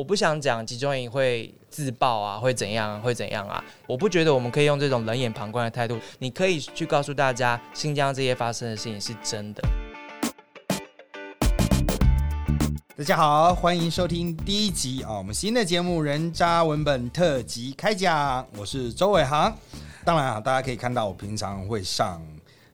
我不想讲集中营会自爆啊，会怎样，会怎样啊？我不觉得我们可以用这种冷眼旁观的态度。你可以去告诉大家，新疆这些发生的事情是真的。大家好，欢迎收听第一集啊，我们新的节目《人渣文本特辑》开讲，我是周伟航。当然啊，大家可以看到我平常会上。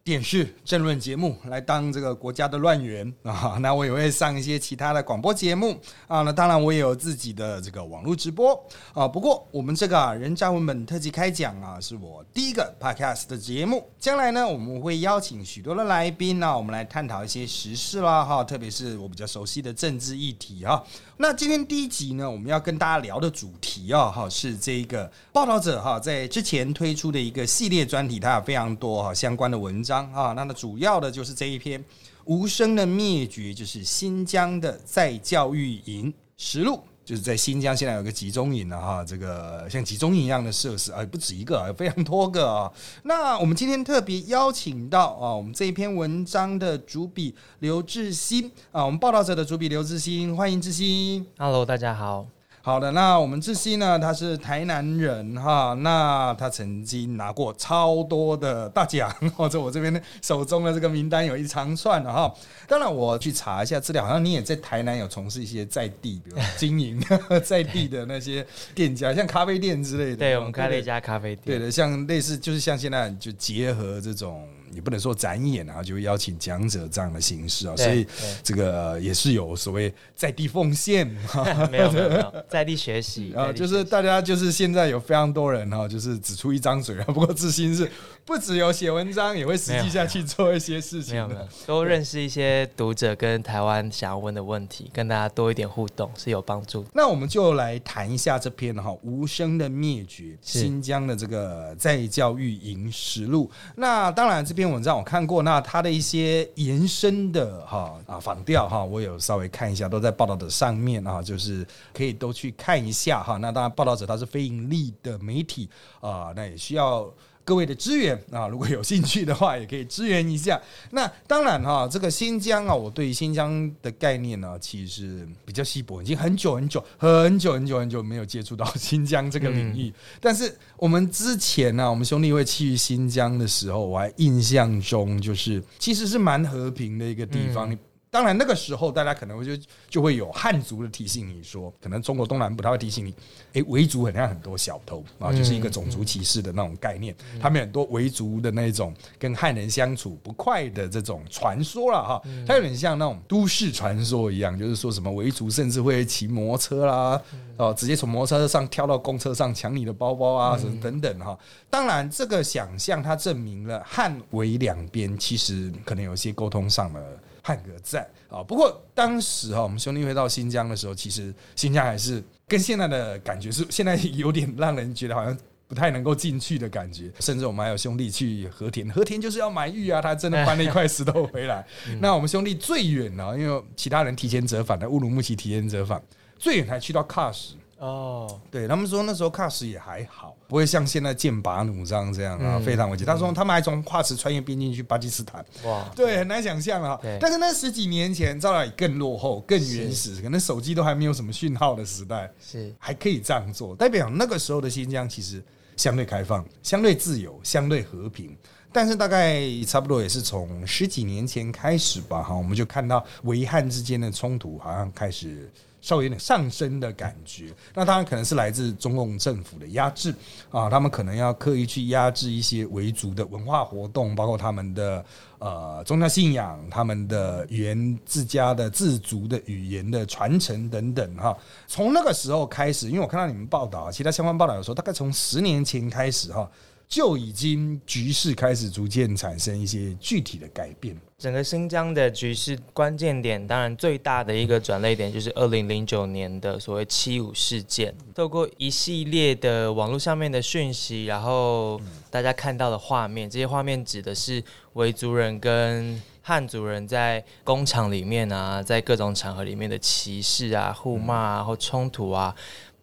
电视政论节目来当这个国家的乱源 啊，那我也会上一些其他的广播节目啊，那当然我也有自己的这个网络直播啊。不过我们这个啊人渣文本特辑开讲啊，是我第一个 podcast 的节目。将来呢，我们会邀请许多的来宾呢，我们来探讨一些时事啦哈，特别是我比较熟悉的政治议题哈。那今天第一集呢，我们要跟大家聊的主题啊，哈，是这一个报道者哈，在之前推出的一个系列专题，它有非常多哈相关的文章啊。那么主要的就是这一篇《无声的灭绝》，就是新疆的再教育营实录。就是在新疆，现在有个集中营了哈，这个像集中营一样的设施啊，不止一个，有非常多个啊。那我们今天特别邀请到啊，我们这一篇文章的主笔刘志新啊，我们报道者的主笔刘志新，欢迎志新。Hello，大家好。好的，那我们志熙呢？他是台南人哈，那他曾经拿过超多的大奖，或 者我这边手中的这个名单有一长串的哈。当然，我去查一下资料，好像你也在台南有从事一些在地，比如经营 在地的那些店家，像咖啡店之类的。对，我们开了一家咖啡店。对的，像类似就是像现在就结合这种。也不能说展演啊，就邀请讲者这样的形式啊，所以这个也是有所谓在地奉献，没有没有在地学习 啊，就是大家就是现在有非常多人哈，就是只出一张嘴啊，不过自信是。不只有写文章，也会实际下去做一些事情。没有，没有，多认识一些读者跟台湾想要问的问题，跟大家多一点互动是有帮助。那我们就来谈一下这篇哈《无声的灭绝：新疆的这个在教育营实录》。那当然，这篇文章我看过，那它的一些延伸的哈啊仿调哈，我有稍微看一下，都在报道的上面啊，就是可以都去看一下哈。那当然，报道者他是非盈利的媒体啊，那也需要。各位的支援啊，如果有兴趣的话，也可以支援一下。那当然哈，这个新疆啊，我对新疆的概念呢，其实比较稀薄，已经很久很久很久很久很久没有接触到新疆这个领域。但是我们之前呢，我们兄弟会去新疆的时候，我还印象中就是其实是蛮和平的一个地方。当然，那个时候大家可能会就就会有汉族的提醒你说，可能中国东南部他会提醒你，哎，维族很像很多小偷啊，就是一个种族歧视的那种概念。他们很多维族的那种跟汉人相处不快的这种传说了哈，它有点像那种都市传说一样，就是说什么维族甚至会骑摩托车啦，哦，直接从摩托车上跳到公车上抢你的包包啊，什么等等哈。当然，这个想象它证明了汉维两边其实可能有些沟通上的。汉格在啊，不过当时哈，我们兄弟会到新疆的时候，其实新疆还是跟现在的感觉是，现在有点让人觉得好像不太能够进去的感觉。甚至我们还有兄弟去和田，和田就是要买玉啊，他真的搬了一块石头回来。那我们兄弟最远呢，因为其他人提前折返的乌鲁木齐提前折返，最远还去到喀什。哦，对他们说那时候喀什也还好，不会像现在剑拔弩张这样啊，非常危险。他说他们还从喀什穿越边境去巴基斯坦，哇，对，很难想象啊。但是那十几年前，照理更落后、更原始，可能手机都还没有什么讯号的时代，是还可以这样做，代表那个时候的新疆其实相对开放、相对自由、相对和平。但是大概差不多也是从十几年前开始吧，哈，我们就看到维汉之间的冲突好像开始。稍微有点上升的感觉，那当然可能是来自中共政府的压制啊，他们可能要刻意去压制一些维族的文化活动，包括他们的呃宗教信仰、他们的语言自家的自族的语言的传承等等哈。从那个时候开始，因为我看到你们报道，其他相关报道的时候，大概从十年前开始哈。就已经局势开始逐渐产生一些具体的改变。整个新疆的局势关键点，当然最大的一个转捩点就是二零零九年的所谓七五事件。透过一系列的网络上面的讯息，然后大家看到的画面，这些画面指的是维族人跟汉族人在工厂里面啊，在各种场合里面的歧视啊、互骂啊或冲突啊。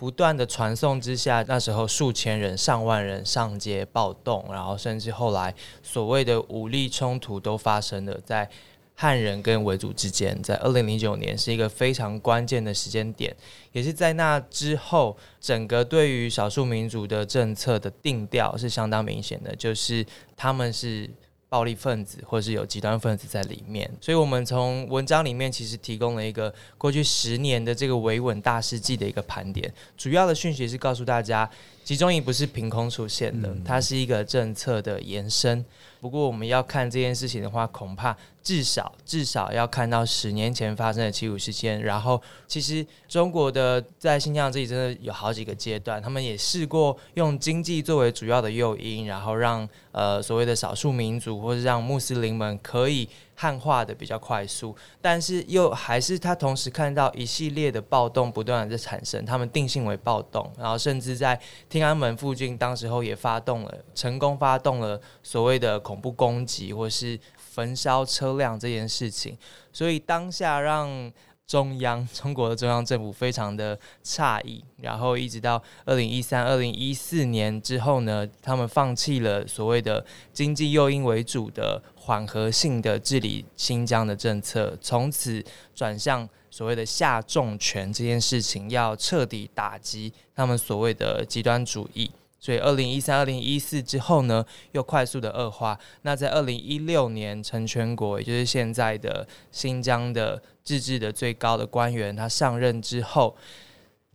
不断的传送之下，那时候数千人、上万人上街暴动，然后甚至后来所谓的武力冲突都发生了，在汉人跟维族之间，在二零零九年是一个非常关键的时间点，也是在那之后，整个对于少数民族的政策的定调是相当明显的，就是他们是。暴力分子或是有极端分子在里面，所以我们从文章里面其实提供了一个过去十年的这个维稳大事记的一个盘点，主要的讯息是告诉大家，集中营不是凭空出现的，它是一个政策的延伸。不过我们要看这件事情的话，恐怕至少至少要看到十年前发生的七五事件。然后，其实中国的在新疆这里真的有好几个阶段，他们也试过用经济作为主要的诱因，然后让呃所谓的少数民族或者让穆斯林们可以汉化的比较快速。但是又还是他同时看到一系列的暴动不断的在产生，他们定性为暴动，然后甚至在天安门附近，当时候也发动了成功发动了所谓的。恐怖攻击或是焚烧车辆这件事情，所以当下让中央 中国的中央政府非常的诧异，然后一直到二零一三、二零一四年之后呢，他们放弃了所谓的经济诱因为主的缓和性的治理新疆的政策，从此转向所谓的下重拳这件事情，要彻底打击他们所谓的极端主义。所以，二零一三、二零一四之后呢，又快速的恶化。那在二零一六年，陈全国，也就是现在的新疆的自治的最高的官员，他上任之后，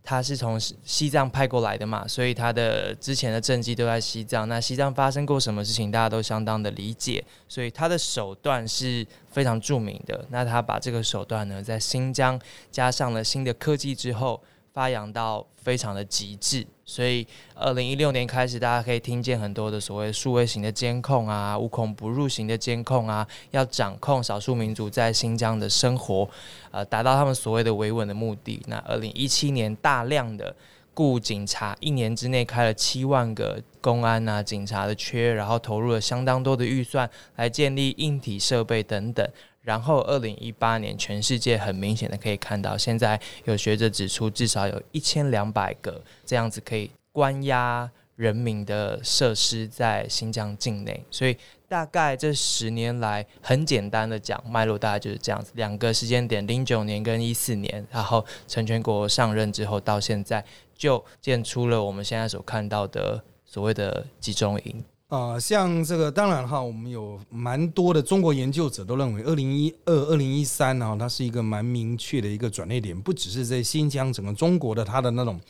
他是从西藏派过来的嘛，所以他的之前的政绩都在西藏。那西藏发生过什么事情，大家都相当的理解，所以他的手段是非常著名的。那他把这个手段呢，在新疆加上了新的科技之后。发扬到非常的极致，所以二零一六年开始，大家可以听见很多的所谓数位型的监控啊，无孔不入型的监控啊，要掌控少数民族在新疆的生活，呃，达到他们所谓的维稳的目的。那二零一七年大量的雇警察，一年之内开了七万个公安啊警察的缺，然后投入了相当多的预算来建立硬体设备等等。然后，二零一八年，全世界很明显的可以看到，现在有学者指出，至少有一千两百个这样子可以关押人民的设施在新疆境内。所以，大概这十年来，很简单的讲，脉络大概就是这样子：两个时间点，零九年跟一四年，然后陈全国上任之后到现在，就建出了我们现在所看到的所谓的集中营。啊，像这个，当然哈，我们有蛮多的中国研究者都认为，二零一二、二零一三呢，它是一个蛮明确的一个转捩点，不只是在新疆，整个中国的它的那种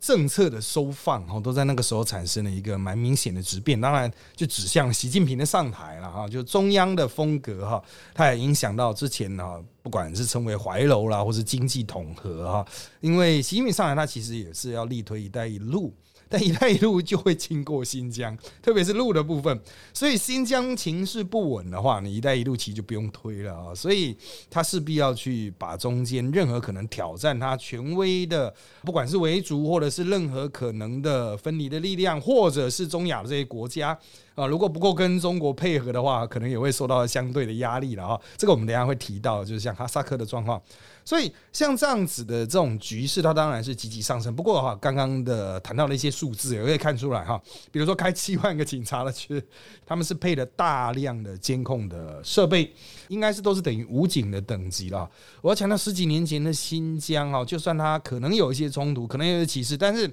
政策的收放哈，都在那个时候产生了一个蛮明显的质变。当然，就指向习近平的上台了哈，就中央的风格哈，它也影响到之前呢，不管是称为怀柔啦，或是经济统合哈，因为习近平上台，他其实也是要力推“一带一路”。但一带一路就会经过新疆，特别是路的部分，所以新疆情势不稳的话，你一带一路其实就不用推了啊。所以他势必要去把中间任何可能挑战他权威的，不管是维族或者是任何可能的分离的力量，或者是中亚的这些国家。啊，如果不够跟中国配合的话，可能也会受到相对的压力了啊。这个我们等下会提到，就是像哈萨克的状况。所以像这样子的这种局势，它当然是积极上升。不过哈，刚刚的谈到了一些数字，也可以看出来哈。比如说开七万个警察的区，他们是配了大量的监控的设备，应该是都是等于武警的等级了。我要强调，十几年前的新疆哈，就算它可能有一些冲突，可能有些歧视，但是。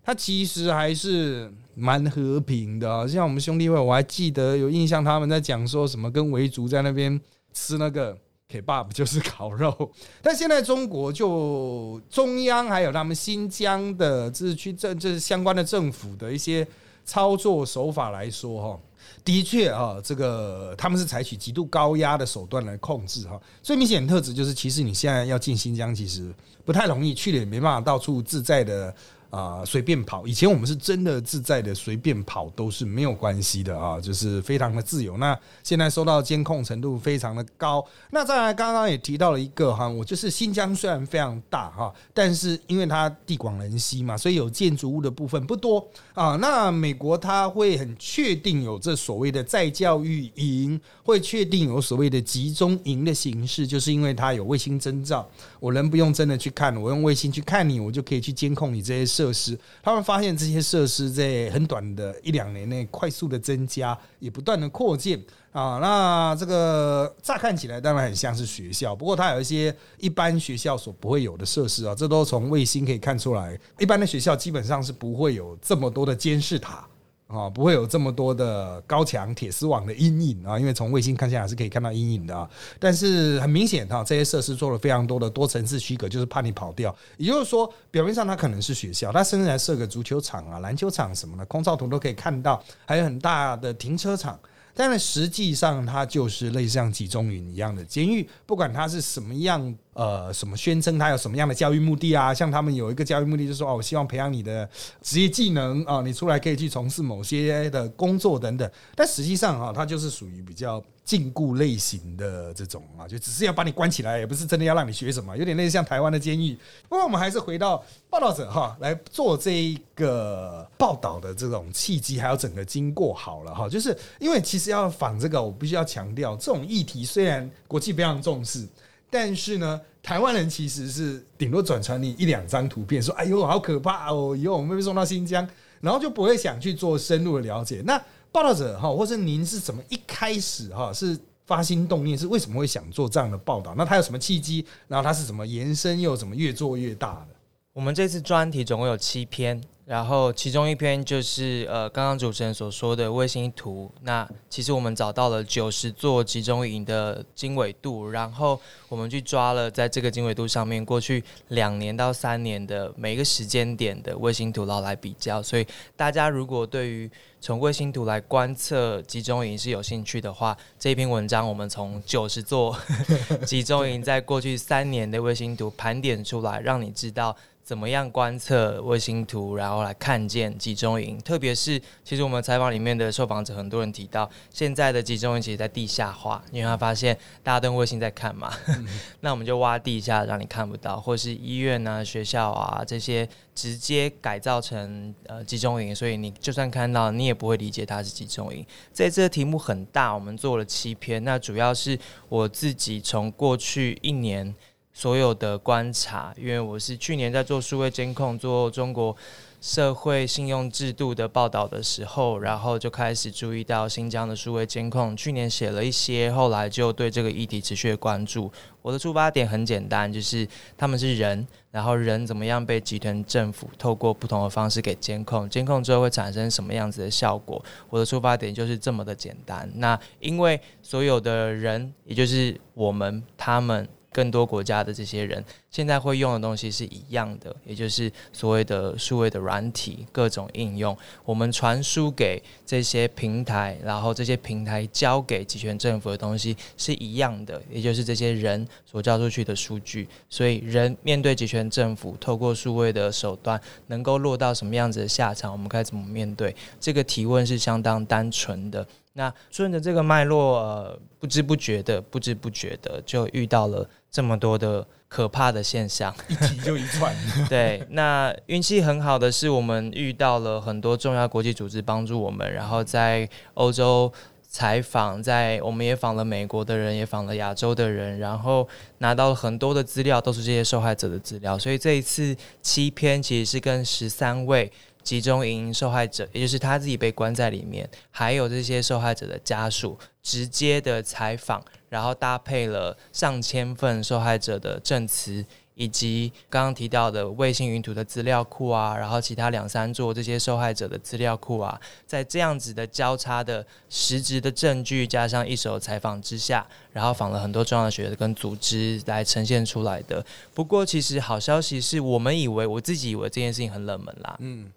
它其实还是蛮和平的，就像我们兄弟会，我还记得有印象，他们在讲说什么跟维族在那边吃那个 kebab，就是烤肉。但现在中国就中央还有他们新疆的自治区政，这是相关的政府的一些操作手法来说，哈，的确啊，这个他们是采取极度高压的手段来控制，哈。最明显的特质就是，其实你现在要进新疆，其实不太容易，去了也没办法到处自在的。啊，随便跑！以前我们是真的自在的，随便跑都是没有关系的啊，就是非常的自由。那现在受到监控程度非常的高。那再来，刚刚也提到了一个哈，我就是新疆虽然非常大哈，但是因为它地广人稀嘛，所以有建筑物的部分不多啊。那美国它会很确定有这所谓的再教育营，会确定有所谓的集中营的形式，就是因为它有卫星征兆，我人不用真的去看，我用卫星去看你，我就可以去监控你这些。设施，他们发现这些设施在很短的一两年内快速的增加，也不断的扩建啊。那这个乍看起来当然很像是学校，不过它有一些一般学校所不会有的设施啊，这都从卫星可以看出来。一般的学校基本上是不会有这么多的监视塔。啊，不会有这么多的高墙铁丝网的阴影啊，因为从卫星看下来是可以看到阴影的啊。但是很明显哈，这些设施做了非常多的多层次区隔，就是怕你跑掉。也就是说，表面上它可能是学校，它甚至还设个足球场啊、篮球场什么的，空照图都可以看到，还有很大的停车场。但是实际上，它就是类似像集中营一样的监狱，不管它是什么样。呃，什么宣称他有什么样的教育目的啊？像他们有一个教育目的，就是说哦，我希望培养你的职业技能啊，你出来可以去从事某些的工作等等。但实际上啊，它就是属于比较禁锢类型的这种啊，就只是要把你关起来，也不是真的要让你学什么，有点类似像台湾的监狱。不过我们还是回到报道者哈来做这一个报道的这种契机，还有整个经过好了哈，就是因为其实要仿这个，我必须要强调，这种议题虽然国际非常重视。但是呢，台湾人其实是顶多转传你一两张图片，说：“哎呦，好可怕哦！以后我们会被送到新疆。”然后就不会想去做深入的了解。那报道者哈，或者您是怎么一开始哈是发心动念，是为什么会想做这样的报道？那他有什么契机？然后他是怎么延伸，又怎么越做越大的？我们这次专题总共有七篇。然后其中一篇就是呃，刚刚主持人所说的卫星图。那其实我们找到了九十座集中营的经纬度，然后我们去抓了在这个经纬度上面过去两年到三年的每一个时间点的卫星图，然后来比较。所以大家如果对于从卫星图来观测集中营是有兴趣的话，这篇文章我们从九十座 集中营在过去三年的卫星图盘点出来，让你知道。怎么样观测卫星图，然后来看见集中营？特别是，其实我们采访里面的受访者，很多人提到，现在的集中营其实在地下化，因为他发现大家都用卫星在看嘛，那我们就挖地下，让你看不到，或是医院啊、学校啊这些直接改造成呃集中营，所以你就算看到，你也不会理解它是集中营。在这个题目很大，我们做了七篇，那主要是我自己从过去一年。所有的观察，因为我是去年在做数位监控、做中国社会信用制度的报道的时候，然后就开始注意到新疆的数位监控。去年写了一些，后来就对这个议题持续关注。我的出发点很简单，就是他们是人，然后人怎么样被集团政府透过不同的方式给监控，监控之后会产生什么样子的效果？我的出发点就是这么的简单。那因为所有的人，也就是我们、他们。更多国家的这些人现在会用的东西是一样的，也就是所谓的数位的软体各种应用。我们传输给这些平台，然后这些平台交给集权政府的东西是一样的，也就是这些人所交出去的数据。所以，人面对集权政府，透过数位的手段，能够落到什么样子的下场？我们该怎么面对？这个提问是相当单纯的。那顺着这个脉络，呃，不知不觉的，不知不觉的，就遇到了。这么多的可怕的现象，一提就一串。对，那运气很好的是，我们遇到了很多重要国际组织帮助我们，然后在欧洲采访，在我们也访了美国的人，也访了亚洲的人，然后拿到了很多的资料，都是这些受害者的资料。所以这一次七篇其实是跟十三位。集中营受害者，也就是他自己被关在里面，还有这些受害者的家属直接的采访，然后搭配了上千份受害者的证词，以及刚刚提到的卫星云图的资料库啊，然后其他两三座这些受害者的资料库啊，在这样子的交叉的实质的证据加上一手采访之下，然后访了很多重要的学者跟组织来呈现出来的。不过，其实好消息是我们以为，我自己以为这件事情很冷门啦，嗯。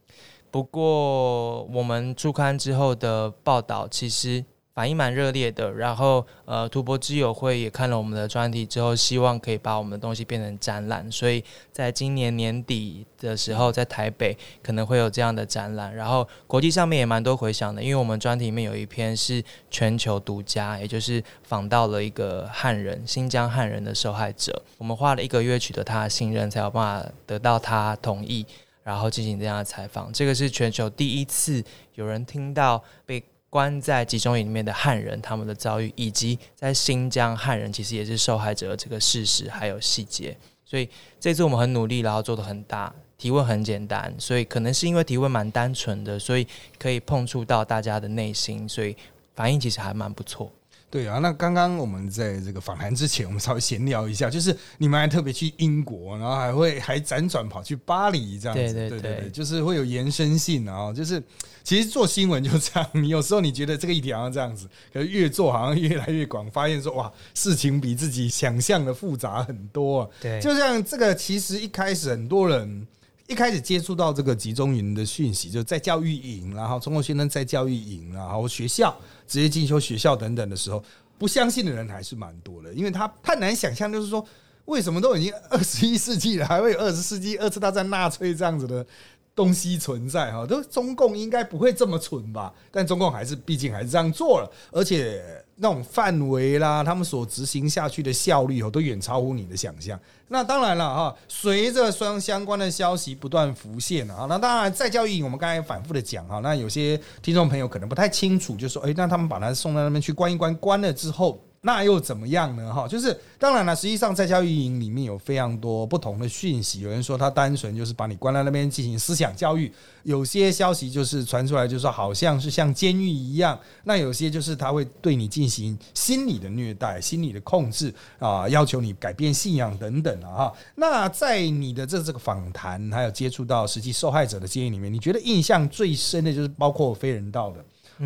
不过，我们出刊之后的报道其实反应蛮热烈的。然后，呃，图博之友会也看了我们的专题之后，希望可以把我们的东西变成展览。所以在今年年底的时候，在台北可能会有这样的展览。然后，国际上面也蛮多回响的，因为我们专题里面有一篇是全球独家，也就是访到了一个汉人，新疆汉人的受害者。我们花了一个月取得他的信任，才有办法得到他同意。然后进行这样的采访，这个是全球第一次有人听到被关在集中营里面的汉人他们的遭遇，以及在新疆汉人其实也是受害者这个事实还有细节。所以这次我们很努力，然后做的很大。提问很简单，所以可能是因为提问蛮单纯的，所以可以碰触到大家的内心，所以反应其实还蛮不错。对啊，那刚刚我们在这个访谈之前，我们稍微闲聊一下，就是你们还特别去英国，然后还会还辗转跑去巴黎这样子，对对对，就是会有延伸性啊。就是其实做新闻就这样，你有时候你觉得这个议题好像这样子，可是越做好像越来越广，发现说哇，事情比自己想象的复杂很多。对，就像这个，其实一开始很多人。一开始接触到这个集中营的讯息，就在教育营，然后中国学生在教育营，然后学校职业进修学校等等的时候，不相信的人还是蛮多的，因为他太难想象，就是说为什么都已经 二十一世纪了，还会有二十世纪二次大战纳粹这样子的。东西存在哈，都中共应该不会这么蠢吧？但中共还是毕竟还是这样做了，而且那种范围啦，他们所执行下去的效率哦，都远超乎你的想象。那当然了哈，随着相相关的消息不断浮现啊，那当然在教育，我们刚才反复的讲哈，那有些听众朋友可能不太清楚，就说哎，那他们把他送到那边去关一关，关了之后。那又怎么样呢？哈，就是当然了，实际上在教育营里面有非常多不同的讯息。有人说他单纯就是把你关在那边进行思想教育，有些消息就是传出来，就是说好像是像监狱一样。那有些就是他会对你进行心理的虐待、心理的控制啊，要求你改变信仰等等啊。哈，那在你的这这个访谈还有接触到实际受害者的经验里面，你觉得印象最深的就是包括非人道的，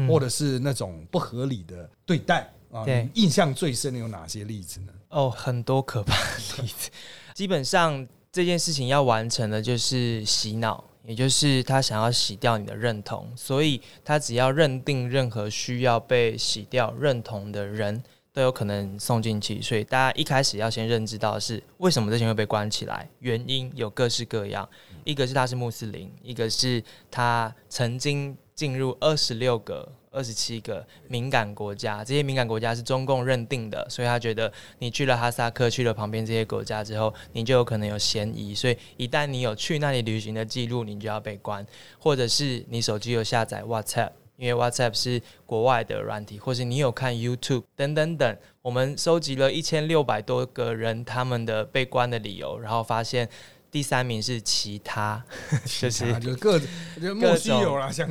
或者是那种不合理的对待。对，印象最深的有哪些例子呢？哦，很多可怕的 例子。基本上这件事情要完成的就是洗脑，也就是他想要洗掉你的认同，所以他只要认定任何需要被洗掉认同的人都有可能送进去。所以大家一开始要先认知到是为什么这些会被关起来，原因有各式各样。一个是他是穆斯林，一个是他曾经进入二十六个。二十七个敏感国家，这些敏感国家是中共认定的，所以他觉得你去了哈萨克，去了旁边这些国家之后，你就有可能有嫌疑，所以一旦你有去那里旅行的记录，你就要被关，或者是你手机有下载 WhatsApp，因为 WhatsApp 是国外的软体，或是你有看 YouTube 等等等，我们收集了一千六百多个人他们的被关的理由，然后发现。第三名是其他，就是就各各种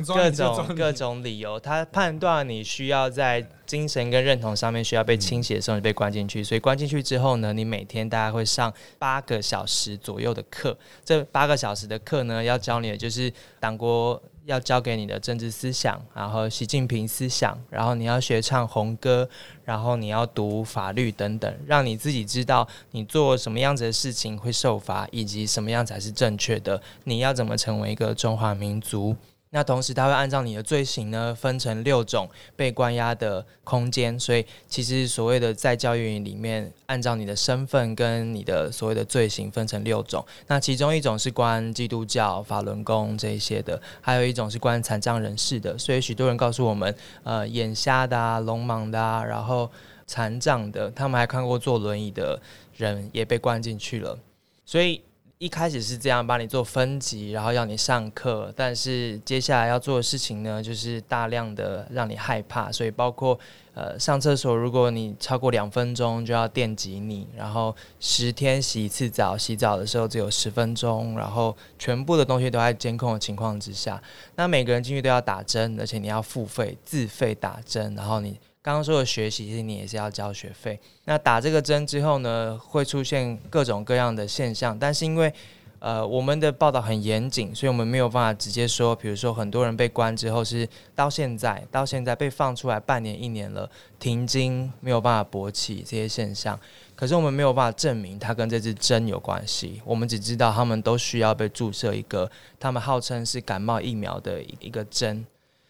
各种各种理由，他判断你需要在精神跟认同上面需要被倾斜的时候，你被关进去。所以关进去之后呢，你每天大概会上八个小时左右的课。这八个小时的课呢，要教你的就是党国。要教给你的政治思想，然后习近平思想，然后你要学唱红歌，然后你要读法律等等，让你自己知道你做什么样子的事情会受罚，以及什么样才是正确的。你要怎么成为一个中华民族？那同时，他会按照你的罪行呢，分成六种被关押的空间。所以，其实所谓的在教育里面，按照你的身份跟你的所谓的罪行分成六种。那其中一种是关基督教、法轮功这一些的，还有一种是关残障人士的。所以，许多人告诉我们，呃，眼瞎的啊、聋盲的啊，然后残障的，他们还看过坐轮椅的人也被关进去了。所以。一开始是这样帮你做分级，然后要你上课，但是接下来要做的事情呢，就是大量的让你害怕，所以包括呃上厕所，如果你超过两分钟就要电击你，然后十天洗一次澡，洗澡的时候只有十分钟，然后全部的东西都在监控的情况之下，那每个人进去都要打针，而且你要付费自费打针，然后你。刚刚说的学习，其实你也是要交学费。那打这个针之后呢，会出现各种各样的现象。但是因为呃我们的报道很严谨，所以我们没有办法直接说，比如说很多人被关之后是到现在到现在被放出来半年一年了，停经没有办法勃起这些现象。可是我们没有办法证明它跟这支针有关系。我们只知道他们都需要被注射一个，他们号称是感冒疫苗的一个针。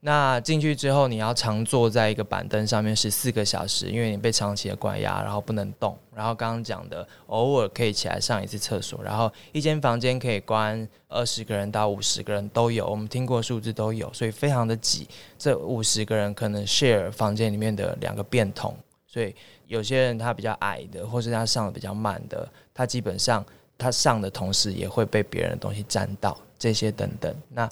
那进去之后，你要常坐在一个板凳上面十四个小时，因为你被长期的关押，然后不能动。然后刚刚讲的，偶尔可以起来上一次厕所。然后一间房间可以关二十个人到五十个人都有，我们听过数字都有，所以非常的挤。这五十个人可能 share 房间里面的两个便桶，所以有些人他比较矮的，或是他上的比较慢的，他基本上他上的同时也会被别人的东西沾到，这些等等。那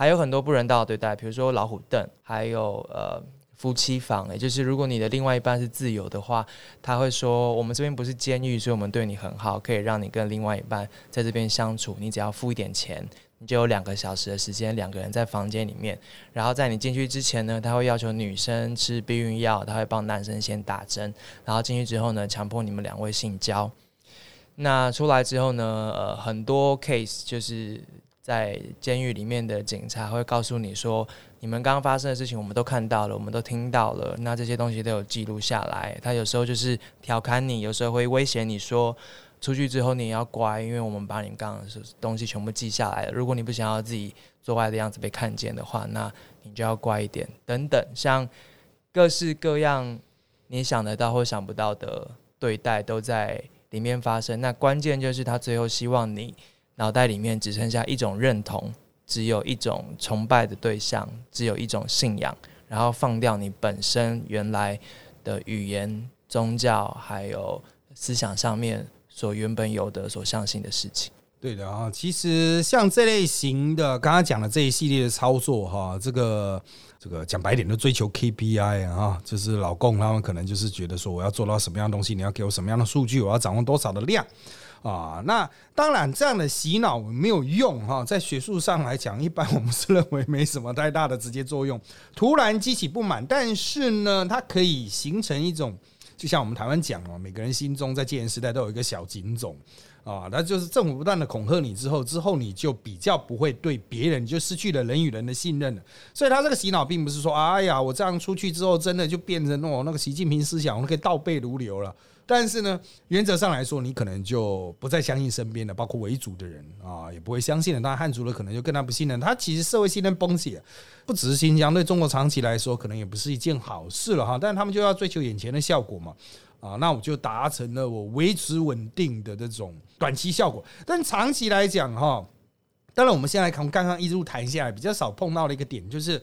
还有很多不人道的对待，比如说老虎凳，还有呃夫妻房，也就是如果你的另外一半是自由的话，他会说我们这边不是监狱，所以我们对你很好，可以让你跟另外一半在这边相处。你只要付一点钱，你就有两个小时的时间，两个人在房间里面。然后在你进去之前呢，他会要求女生吃避孕药，他会帮男生先打针。然后进去之后呢，强迫你们两位性交。那出来之后呢，呃，很多 case 就是在监狱里面的警察会告诉你说。你们刚刚发生的事情，我们都看到了，我们都听到了。那这些东西都有记录下来。他有时候就是调侃你，有时候会威胁你说，出去之后你要乖，因为我们把你刚刚的东西全部记下来了。如果你不想要自己做坏的样子被看见的话，那你就要乖一点。等等，像各式各样你想得到或想不到的对待都在里面发生。那关键就是他最后希望你脑袋里面只剩下一种认同。只有一种崇拜的对象，只有一种信仰，然后放掉你本身原来的语言、宗教，还有思想上面所原本有的、所相信的事情。对的啊，其实像这类型的刚刚讲的这一系列的操作哈，这个这个讲白点，都追求 KPI 啊，就是老公他们可能就是觉得说，我要做到什么样的东西，你要给我什么样的数据，我要掌握多少的量。啊，那当然，这样的洗脑没有用哈。在学术上来讲，一般 我们是认为没什么太大的直接作用。突然激起不满，但是呢，它可以形成一种，就像我们台湾讲哦，每个人心中在戒严时代都有一个小警种啊。那就是政府不断的恐吓你之后，之后你就比较不会对别人就失去了人与人的信任了。所以，他这个洗脑并不是说，哎呀，我这样出去之后，真的就变成哦那个习近平思想，我可以倒背如流了。但是呢，原则上来说，你可能就不再相信身边的，包括维族的人啊，也不会相信了。当然，汉族的可能就更加不信任。他其实社会信任崩解，不只是新疆，对中国长期来说，可能也不是一件好事了哈。但他们就要追求眼前的效果嘛，啊，那我就达成了我维持稳定的这种短期效果。但长期来讲哈，当然我们现在从刚刚一路谈下来，比较少碰到的一个点就是。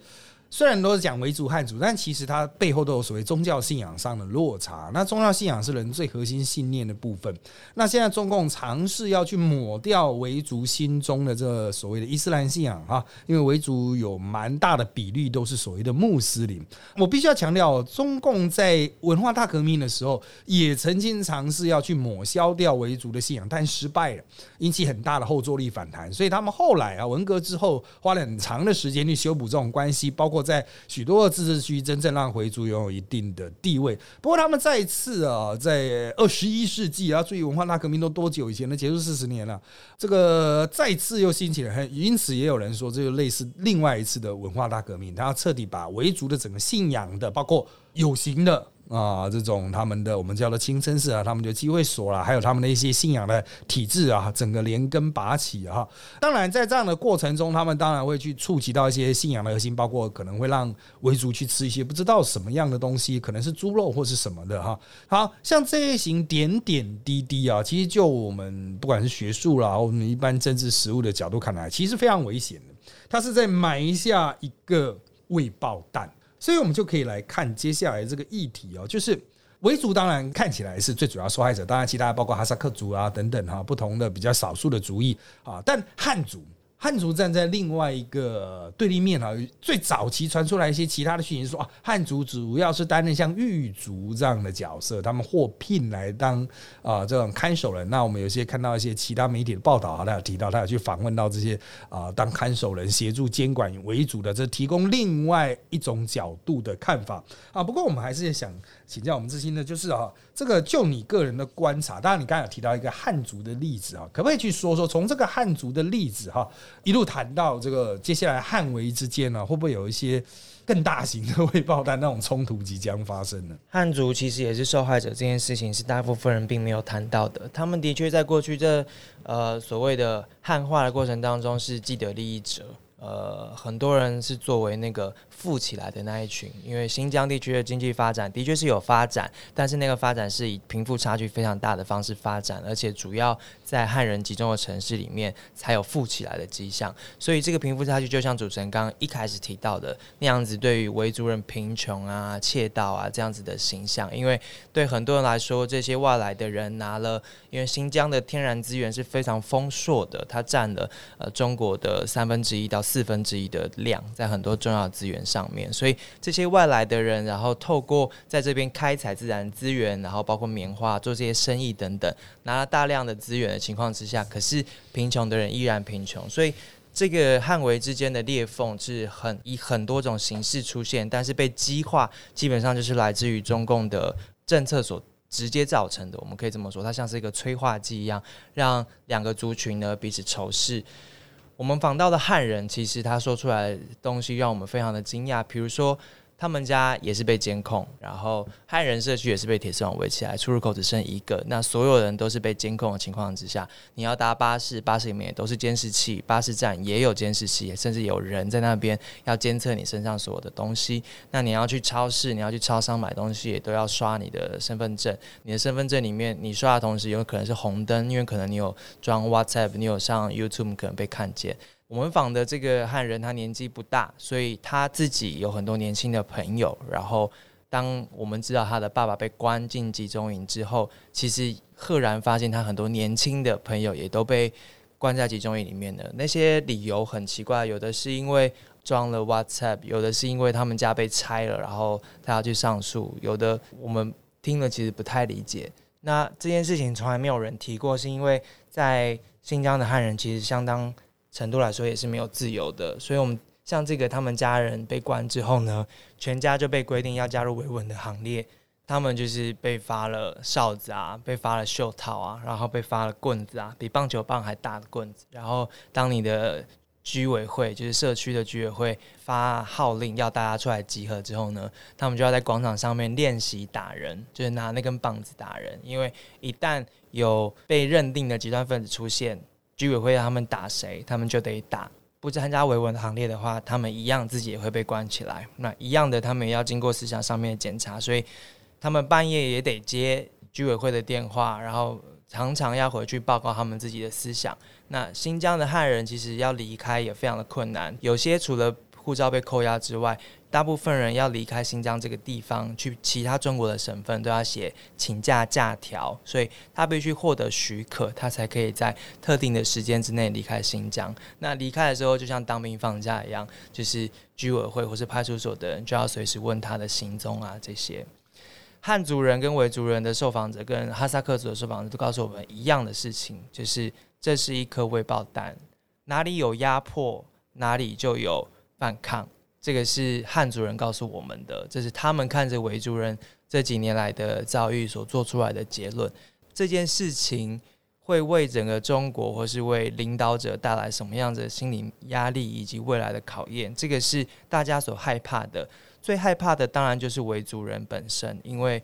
虽然都是讲维族汉族，但其实它背后都有所谓宗教信仰上的落差。那宗教信仰是人最核心信念的部分。那现在中共尝试要去抹掉维族心中的这所谓的伊斯兰信仰啊，因为维族有蛮大的比例都是所谓的穆斯林。我必须要强调，中共在文化大革命的时候也曾经尝试要去抹消掉维族的信仰，但失败了，引起很大的后坐力反弹。所以他们后来啊，文革之后花了很长的时间去修补这种关系，包括。在许多自治区，真正让回族拥有一定的地位。不过，他们再次啊，在二十一世纪啊，注意文化大革命都多久以前呢？结束四十年了，这个再次又兴起了。因此，也有人说，这就类似另外一次的文化大革命，他要彻底把维族的整个信仰的，包括有形的。啊，这种他们的我们叫做清真寺啊，他们就机会所啦，还有他们的一些信仰的体制啊，整个连根拔起啊。当然，在这样的过程中，他们当然会去触及到一些信仰的核心，包括可能会让维族去吃一些不知道什么样的东西，可能是猪肉或是什么的哈。好像这一型点点滴滴啊，其实就我们不管是学术啦，我们一般政治实务的角度看来，其实非常危险的。他是在埋下一个未爆弹。所以我们就可以来看接下来这个议题哦，就是维族当然看起来是最主要受害者，当然其他包括哈萨克族啊等等哈，不同的比较少数的族裔啊，但汉族。汉族站在另外一个对立面啊，最早期传出来一些其他的讯息说啊，汉族主要是担任像狱卒这样的角色，他们获聘来当啊这种看守人。那我们有些看到一些其他媒体的报道啊，他有提到他有去访问到这些啊当看守人协助监管为主的，这提供另外一种角度的看法啊。不过我们还是想。请教我们志新的，就是啊，这个就你个人的观察，当然你刚才有提到一个汉族的例子啊，可不可以去说说从这个汉族的例子哈，一路谈到这个接下来汉维之间呢，会不会有一些更大型的未爆弹那种冲突即将发生呢？汉族其实也是受害者，这件事情是大部分人并没有谈到的。他们的确在过去这呃所谓的汉化的过程当中是既得利益者。呃，很多人是作为那个富起来的那一群，因为新疆地区的经济发展的确是有发展，但是那个发展是以贫富差距非常大的方式发展，而且主要在汉人集中的城市里面才有富起来的迹象。所以这个贫富差距就像主持人刚刚一开始提到的那样子，对于维族人贫穷啊、窃盗啊这样子的形象，因为对很多人来说，这些外来的人拿了，因为新疆的天然资源是非常丰硕的，它占了呃中国的三分之一到。四分之一的量，在很多重要资源上面。所以这些外来的人，然后透过在这边开采自然资源，然后包括棉花做这些生意等等，拿了大量的资源的情况之下，可是贫穷的人依然贫穷。所以这个汉维之间的裂缝是很以很多种形式出现，但是被激化，基本上就是来自于中共的政策所。直接造成的，我们可以这么说，它像是一个催化剂一样，让两个族群呢彼此仇视。我们访到的汉人，其实他说出来的东西让我们非常的惊讶，比如说。他们家也是被监控，然后汉人社区也是被铁丝网围起来，出入口只剩一个。那所有人都是被监控的情况之下，你要搭巴士，巴士里面也都是监视器，巴士站也有监视器，甚至有人在那边要监测你身上所有的东西。那你要去超市，你要去超商买东西，也都要刷你的身份证。你的身份证里面，你刷的同时有可能是红灯，因为可能你有装 WhatsApp，你有上 YouTube，可能被看见。我们访的这个汉人，他年纪不大，所以他自己有很多年轻的朋友。然后，当我们知道他的爸爸被关进集中营之后，其实赫然发现他很多年轻的朋友也都被关在集中营里面的。那些理由很奇怪，有的是因为装了 WhatsApp，有的是因为他们家被拆了，然后他要去上诉。有的我们听了其实不太理解。那这件事情从来没有人提过，是因为在新疆的汉人其实相当。程度来说也是没有自由的，所以，我们像这个他们家人被关之后呢，全家就被规定要加入维稳的行列。他们就是被发了哨子啊，被发了袖套啊，然后被发了棍子啊，比棒球棒还大的棍子。然后，当你的居委会，就是社区的居委会发号令要大家出来集合之后呢，他们就要在广场上面练习打人，就是拿那根棒子打人。因为一旦有被认定的极端分子出现，居委会他们打谁，他们就得打。不参加维稳的行列的话，他们一样自己也会被关起来。那一样的，他们也要经过思想上面的检查，所以他们半夜也得接居委会的电话，然后常常要回去报告他们自己的思想。那新疆的汉人其实要离开也非常的困难，有些除了护照被扣押之外。大部分人要离开新疆这个地方，去其他中国的省份，都要写请假假条，所以他必须获得许可，他才可以在特定的时间之内离开新疆。那离开的时候，就像当兵放假一样，就是居委会或是派出所的人就要随时问他的行踪啊。这些汉族人跟维族人的受访者跟哈萨克族的受访者都告诉我们一样的事情，就是这是一颗未爆弹，哪里有压迫，哪里就有反抗。这个是汉族人告诉我们的，这是他们看着维族人这几年来的遭遇所做出来的结论。这件事情会为整个中国，或是为领导者带来什么样的心理压力以及未来的考验？这个是大家所害怕的。最害怕的当然就是维族人本身，因为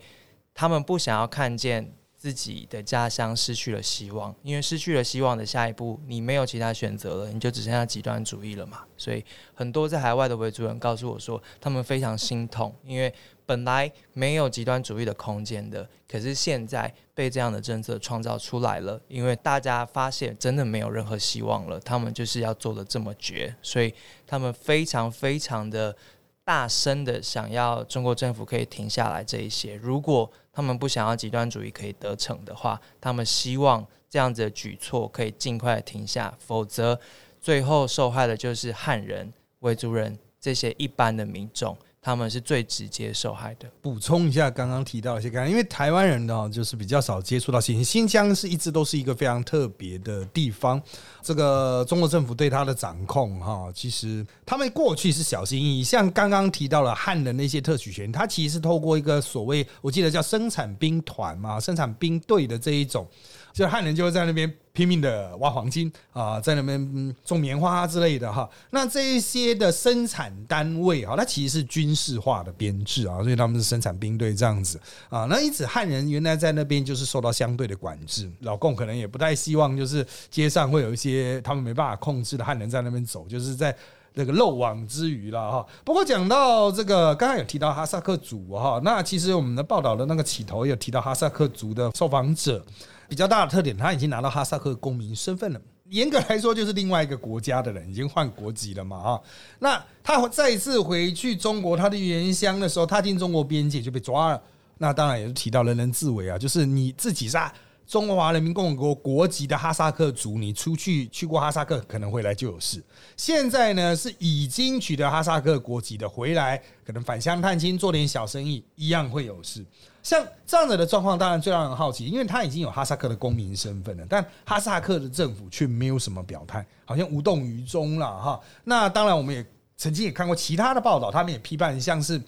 他们不想要看见。自己的家乡失去了希望，因为失去了希望的下一步，你没有其他选择了，你就只剩下极端主义了嘛。所以很多在海外的维族人告诉我说，他们非常心痛，因为本来没有极端主义的空间的，可是现在被这样的政策创造出来了，因为大家发现真的没有任何希望了，他们就是要做的这么绝，所以他们非常非常的大声的想要中国政府可以停下来这一些，如果。他们不想要极端主义可以得逞的话，他们希望这样子的举措可以尽快停下，否则最后受害的就是汉人、维族人这些一般的民众。他们是最直接受害的。补充一下刚刚提到一些概念，因为台湾人呢，就是比较少接触到新新疆，是一直都是一个非常特别的地方。这个中国政府对它的掌控，哈，其实他们过去是小心翼翼。像刚刚提到了汉人那些特许权，它其实是透过一个所谓，我记得叫生产兵团嘛，生产兵队的这一种。就汉人就会在那边拼命的挖黄金啊，在那边种棉花之类的哈。那这一些的生产单位啊，它其实是军事化的编制啊，所以他们是生产兵队这样子啊。那因此汉人原来在那边就是受到相对的管制，老共可能也不太希望就是街上会有一些他们没办法控制的汉人在那边走，就是在那个漏网之鱼了哈。不过讲到这个，刚刚有提到哈萨克族哈，那其实我们的报道的那个起头有提到哈萨克族的受访者。比较大的特点，他已经拿到哈萨克公民身份了。严格来说，就是另外一个国家的人，已经换国籍了嘛？啊，那他再次回去中国他的原乡的时候，踏进中国边界就被抓了。那当然也是提到人人自危啊，就是你自己是中华人民共和国国籍的哈萨克族，你出去去过哈萨克，可能回来就有事。现在呢，是已经取得哈萨克国籍的回来，可能返乡探亲，做点小生意，一样会有事。像这样子的状况，当然最让人好奇，因为他已经有哈萨克的公民身份了，但哈萨克的政府却没有什么表态，好像无动于衷了哈。那当然，我们也曾经也看过其他的报道，他们也批判，像是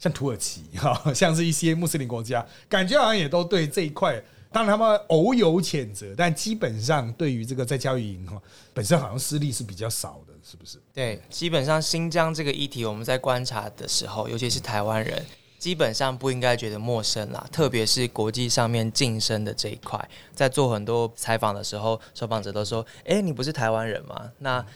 像土耳其哈，像是一些穆斯林国家，感觉好像也都对这一块，当然他们偶有谴责，但基本上对于这个在教育营哈本身好像私利是比较少的，是不是？对，基本上新疆这个议题，我们在观察的时候，尤其是台湾人。基本上不应该觉得陌生啦，特别是国际上面晋升的这一块，在做很多采访的时候，受访者都说：“哎，你不是台湾人吗？”那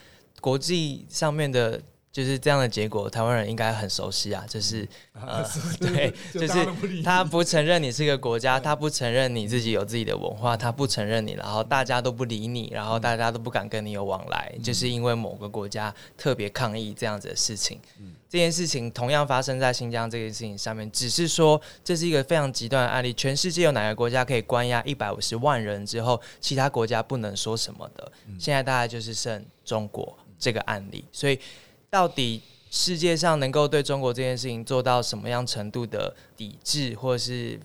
国际上面的。就是这样的结果，台湾人应该很熟悉啊。就是呃，对，就是他不承认你是一个国家，他不承认你自己有自己的文化，他不承认你，然后大家都不理你，然后大家都不敢跟你有往来，就是因为某个国家特别抗议这样子的事情。这件事情同样发生在新疆这件事情上面，只是说这是一个非常极端的案例。全世界有哪个国家可以关押一百五十万人之后，其他国家不能说什么的？现在大概就是剩中国这个案例，所以。到底世界上能够对中国这件事情做到什么样程度的抵制，或是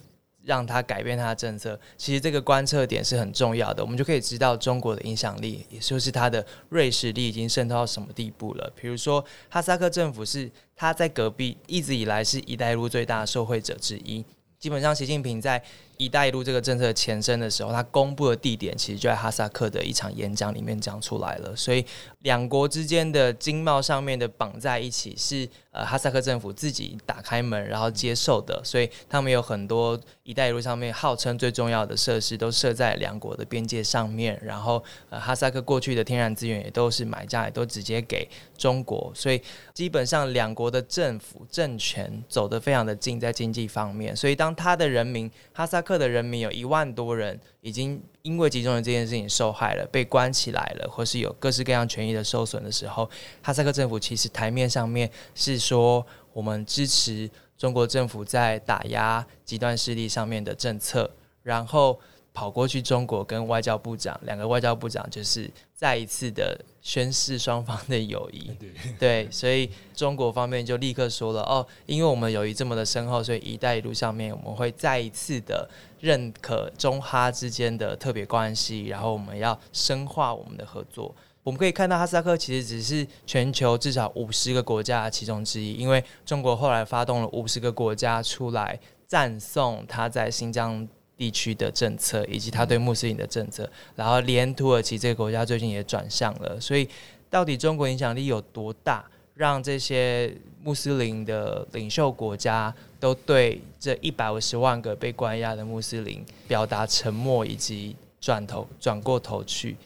让他改变他的政策？其实这个观测点是很重要的，我们就可以知道中国的影响力，也就是它的锐实力已经渗透到什么地步了。比如说，哈萨克政府是他在隔壁，一直以来是一带一路最大的受惠者之一。基本上，习近平在。“一带一路”这个政策前身的时候，他公布的地点其实就在哈萨克的一场演讲里面讲出来了。所以，两国之间的经贸上面的绑在一起，是呃哈萨克政府自己打开门然后接受的。所以，他们有很多“一带一路”上面号称最重要的设施都设在两国的边界上面。然后，呃哈萨克过去的天然资源也都是买家，也都直接给中国。所以，基本上两国的政府政权走得非常的近，在经济方面。所以，当他的人民哈萨克克的人民有一万多人已经因为集中营这件事情受害了，被关起来了，或是有各式各样权益的受损的时候，哈萨克政府其实台面上面是说我们支持中国政府在打压极端势力上面的政策，然后。跑过去中国跟外交部长两个外交部长就是再一次的宣示双方的友谊，对，所以中国方面就立刻说了哦，因为我们友谊这么的深厚，所以一带一路上面我们会再一次的认可中哈之间的特别关系，然后我们要深化我们的合作。我们可以看到哈萨克其实只是全球至少五十个国家其中之一，因为中国后来发动了五十个国家出来赞颂他在新疆。地区的政策以及他对穆斯林的政策，然后连土耳其这个国家最近也转向了，所以到底中国影响力有多大，让这些穆斯林的领袖国家都对这一百五十万个被关押的穆斯林表达沉默以及转头转过头去？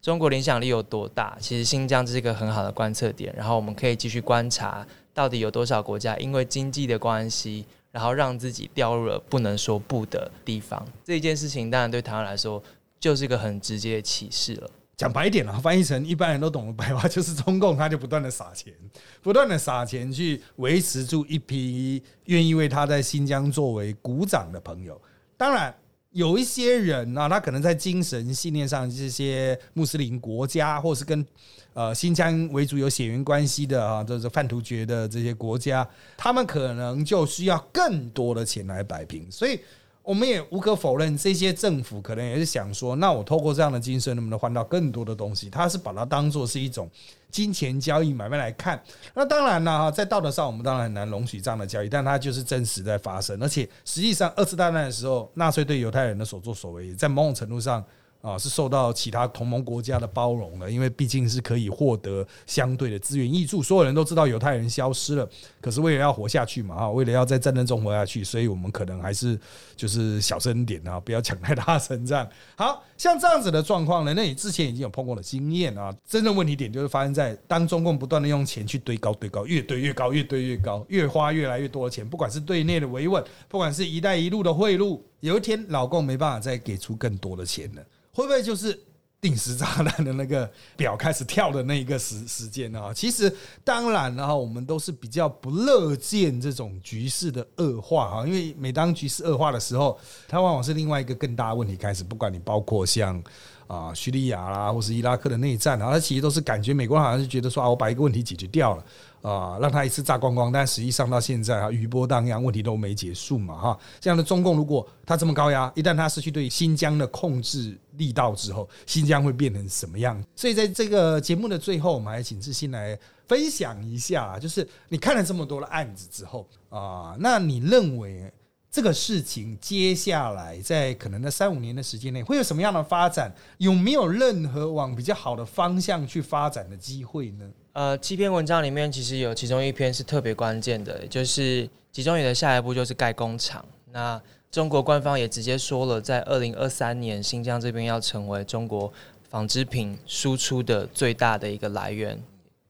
中国影响力有多大？其实新疆这是一个很好的观测点，然后我们可以继续观察，到底有多少国家因为经济的关系。然后让自己掉入了不能说不的地方，这一件事情当然对台湾来说就是一个很直接的启示了。讲白一点了，翻译成一般人都懂的白话，就是中共他就不断的撒钱，不断的撒钱去维持住一批愿意为他在新疆作为鼓掌的朋友。当然。有一些人啊，他可能在精神信念上，这些穆斯林国家，或是跟呃新疆维族有血缘关系的啊，就是贩突厥的这些国家，他们可能就需要更多的钱来摆平，所以。我们也无可否认，这些政府可能也是想说，那我透过这样的精神，能不能换到更多的东西？他是把它当做是一种金钱交易买卖来看。那当然了哈，在道德上，我们当然很难容许这样的交易，但它就是真实在发生。而且实际上，二次大战的时候，纳粹对犹太人的所作所为，在某种程度上。啊，是受到其他同盟国家的包容的，因为毕竟是可以获得相对的资源益助。所有人都知道犹太人消失了，可是为了要活下去嘛，哈，为了要在战争中活下去，所以我们可能还是就是小声点啊，不要抢太大声。这样，好像这样子的状况呢，那你之前已经有碰过的经验啊。真正问题点就是发生在当中共不断的用钱去堆高、堆高，越堆越高，越堆越高，越花越来越多的钱，不管是对内的维稳，不管是一带一路的贿赂，有一天老共没办法再给出更多的钱了。会不会就是定时炸弹的那个表开始跳的那一个时时间呢，其实当然了哈，我们都是比较不乐见这种局势的恶化哈，因为每当局势恶化的时候，它往往是另外一个更大的问题开始，不管你包括像。啊，叙利亚啦，或是伊拉克的内战啊，它其实都是感觉美国好像是觉得说啊，我把一个问题解决掉了啊，让他一次炸光光，但实际上到现在啊，余波荡漾，问题都没结束嘛哈。这样的中共如果他这么高压，一旦他失去对新疆的控制力道之后，新疆会变成什么样？所以在这个节目的最后，我们还请志新来分享一下，就是你看了这么多的案子之后啊，那你认为？这个事情接下来在可能的三五年的时间内会有什么样的发展？有没有任何往比较好的方向去发展的机会呢？呃，七篇文章里面其实有其中一篇是特别关键的，就是集中营的下一步就是盖工厂。那中国官方也直接说了，在二零二三年新疆这边要成为中国纺织品输出的最大的一个来源，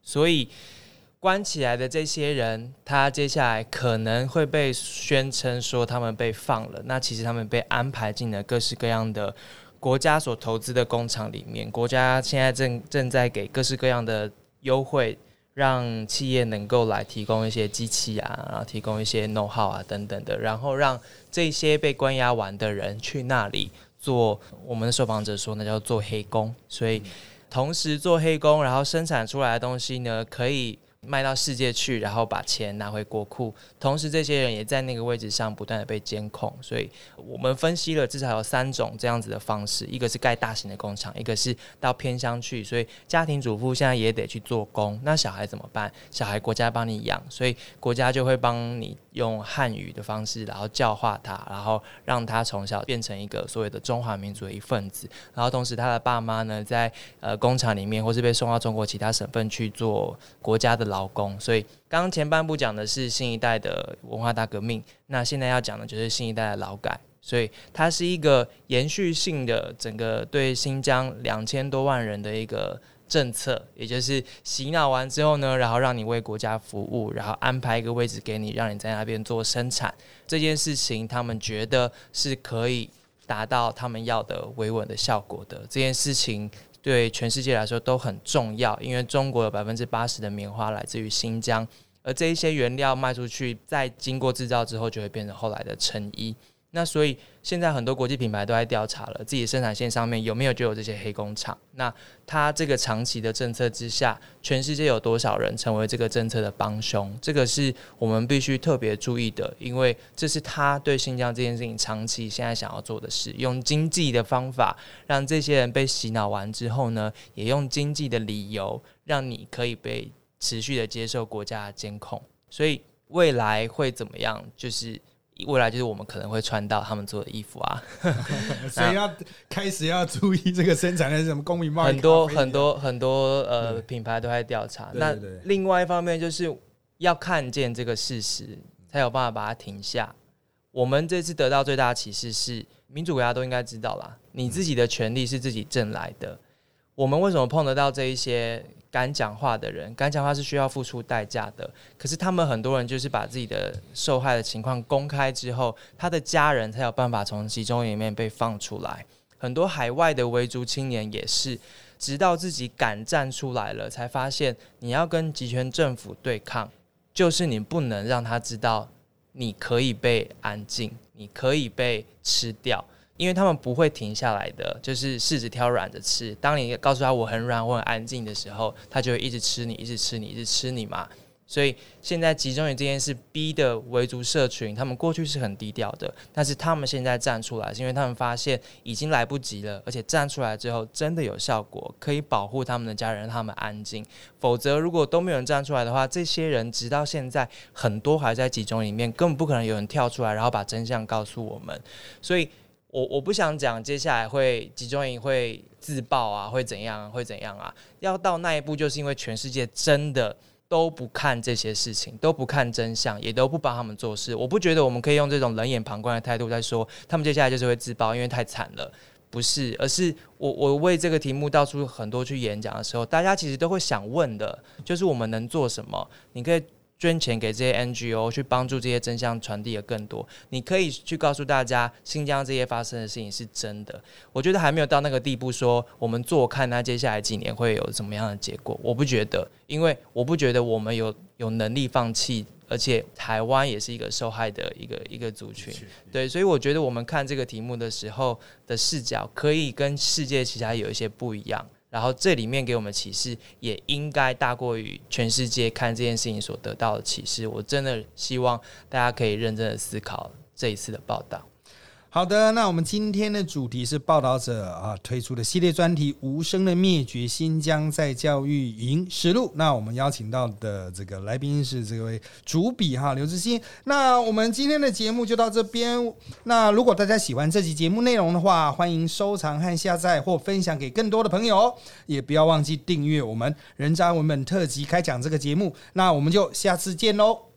所以。关起来的这些人，他接下来可能会被宣称说他们被放了。那其实他们被安排进了各式各样的国家所投资的工厂里面。国家现在正正在给各式各样的优惠，让企业能够来提供一些机器啊，然后提供一些 know how 啊等等的，然后让这些被关押完的人去那里做。我们的受访者说，那叫做黑工。所以同时做黑工，然后生产出来的东西呢，可以。卖到世界去，然后把钱拿回国库。同时，这些人也在那个位置上不断的被监控。所以我们分析了至少有三种这样子的方式：一个是盖大型的工厂，一个是到偏乡去。所以家庭主妇现在也得去做工。那小孩怎么办？小孩国家帮你养，所以国家就会帮你用汉语的方式，然后教化他，然后让他从小变成一个所谓的中华民族的一份子。然后同时，他的爸妈呢，在呃工厂里面，或是被送到中国其他省份去做国家的。劳工，所以刚刚前半部讲的是新一代的文化大革命，那现在要讲的就是新一代的劳改，所以它是一个延续性的整个对新疆两千多万人的一个政策，也就是洗脑完之后呢，然后让你为国家服务，然后安排一个位置给你，让你在那边做生产。这件事情，他们觉得是可以达到他们要的维稳的效果的。这件事情。对全世界来说都很重要，因为中国有百分之八十的棉花来自于新疆，而这一些原料卖出去，再经过制造之后，就会变成后来的成衣。那所以现在很多国际品牌都在调查了自己生产线上面有没有就有这些黑工厂。那它这个长期的政策之下，全世界有多少人成为这个政策的帮凶？这个是我们必须特别注意的，因为这是他对新疆这件事情长期现在想要做的事，用经济的方法让这些人被洗脑完之后呢，也用经济的理由让你可以被持续的接受国家的监控。所以未来会怎么样？就是。未来就是我们可能会穿到他们做的衣服啊，所以要开始要注意这个生产的什么公民贸易。很多很多很多呃品牌都在调查。那另外一方面就是要看见这个事实，才有办法把它停下。我们这次得到最大的启示是，民主国家都应该知道啦，你自己的权利是自己挣来的。我们为什么碰得到这一些？敢讲话的人，敢讲话是需要付出代价的。可是他们很多人就是把自己的受害的情况公开之后，他的家人才有办法从集中营里面被放出来。很多海外的维族青年也是，直到自己敢站出来了，才发现你要跟集权政府对抗，就是你不能让他知道你可以被安静，你可以被吃掉。因为他们不会停下来的，就是柿子挑软的吃。当你告诉他我很软，我很安静的时候，他就会一直吃你，一直吃你，一直吃你嘛。所以现在集中于这件事，逼的维族社群，他们过去是很低调的，但是他们现在站出来，是因为他们发现已经来不及了，而且站出来之后真的有效果，可以保护他们的家人，让他们安静。否则，如果都没有人站出来的话，这些人直到现在很多还在集中里面，根本不可能有人跳出来，然后把真相告诉我们。所以。我我不想讲接下来会集中营会自爆啊，会怎样，会怎样啊？要到那一步，就是因为全世界真的都不看这些事情，都不看真相，也都不帮他们做事。我不觉得我们可以用这种冷眼旁观的态度在说他们接下来就是会自爆，因为太惨了。不是，而是我我为这个题目到处很多去演讲的时候，大家其实都会想问的，就是我们能做什么？你可以。捐钱给这些 NGO 去帮助这些真相传递的更多。你可以去告诉大家，新疆这些发生的事情是真的。我觉得还没有到那个地步，说我们做看它接下来几年会有什么样的结果。我不觉得，因为我不觉得我们有有能力放弃，而且台湾也是一个受害的一个一个族群。对，所以我觉得我们看这个题目的时候的视角，可以跟世界其他有一些不一样。然后这里面给我们启示，也应该大过于全世界看这件事情所得到的启示。我真的希望大家可以认真的思考这一次的报道。好的，那我们今天的主题是报道者啊推出的系列专题《无声的灭绝：新疆在教育营实录》。那我们邀请到的这个来宾是这位主笔哈刘志新。那我们今天的节目就到这边。那如果大家喜欢这期节目内容的话，欢迎收藏和下载或分享给更多的朋友，也不要忘记订阅我们人渣文本特辑开讲这个节目。那我们就下次见喽。